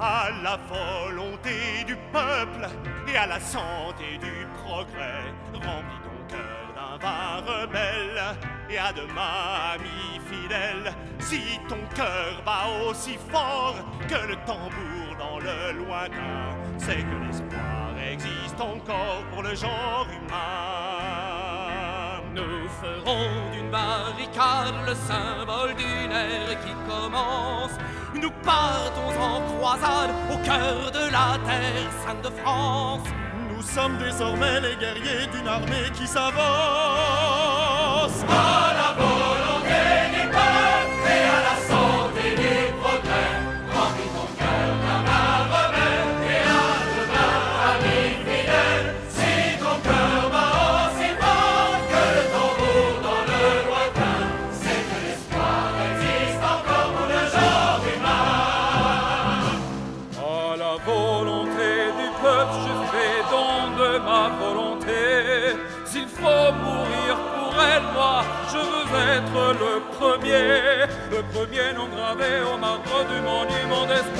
à la volonté du peuple et à la santé du progrès. Remplis ton cœur d'un vin rebelle et à demain, ami fidèle. Si ton cœur bat aussi fort que le tambour dans le lointain, c'est que l'espoir existe encore pour le genre humain. Nous ferons d'une barricade le symbole d'une ère qui commence. Nous partons en croisade au cœur de la terre sainte de France. Nous sommes désormais les guerriers d'une armée qui s'avance. Ma volonté. S'il faut mourir pour elle, moi, je veux être le premier, le premier nom gravé au marbre du monument d'espoir.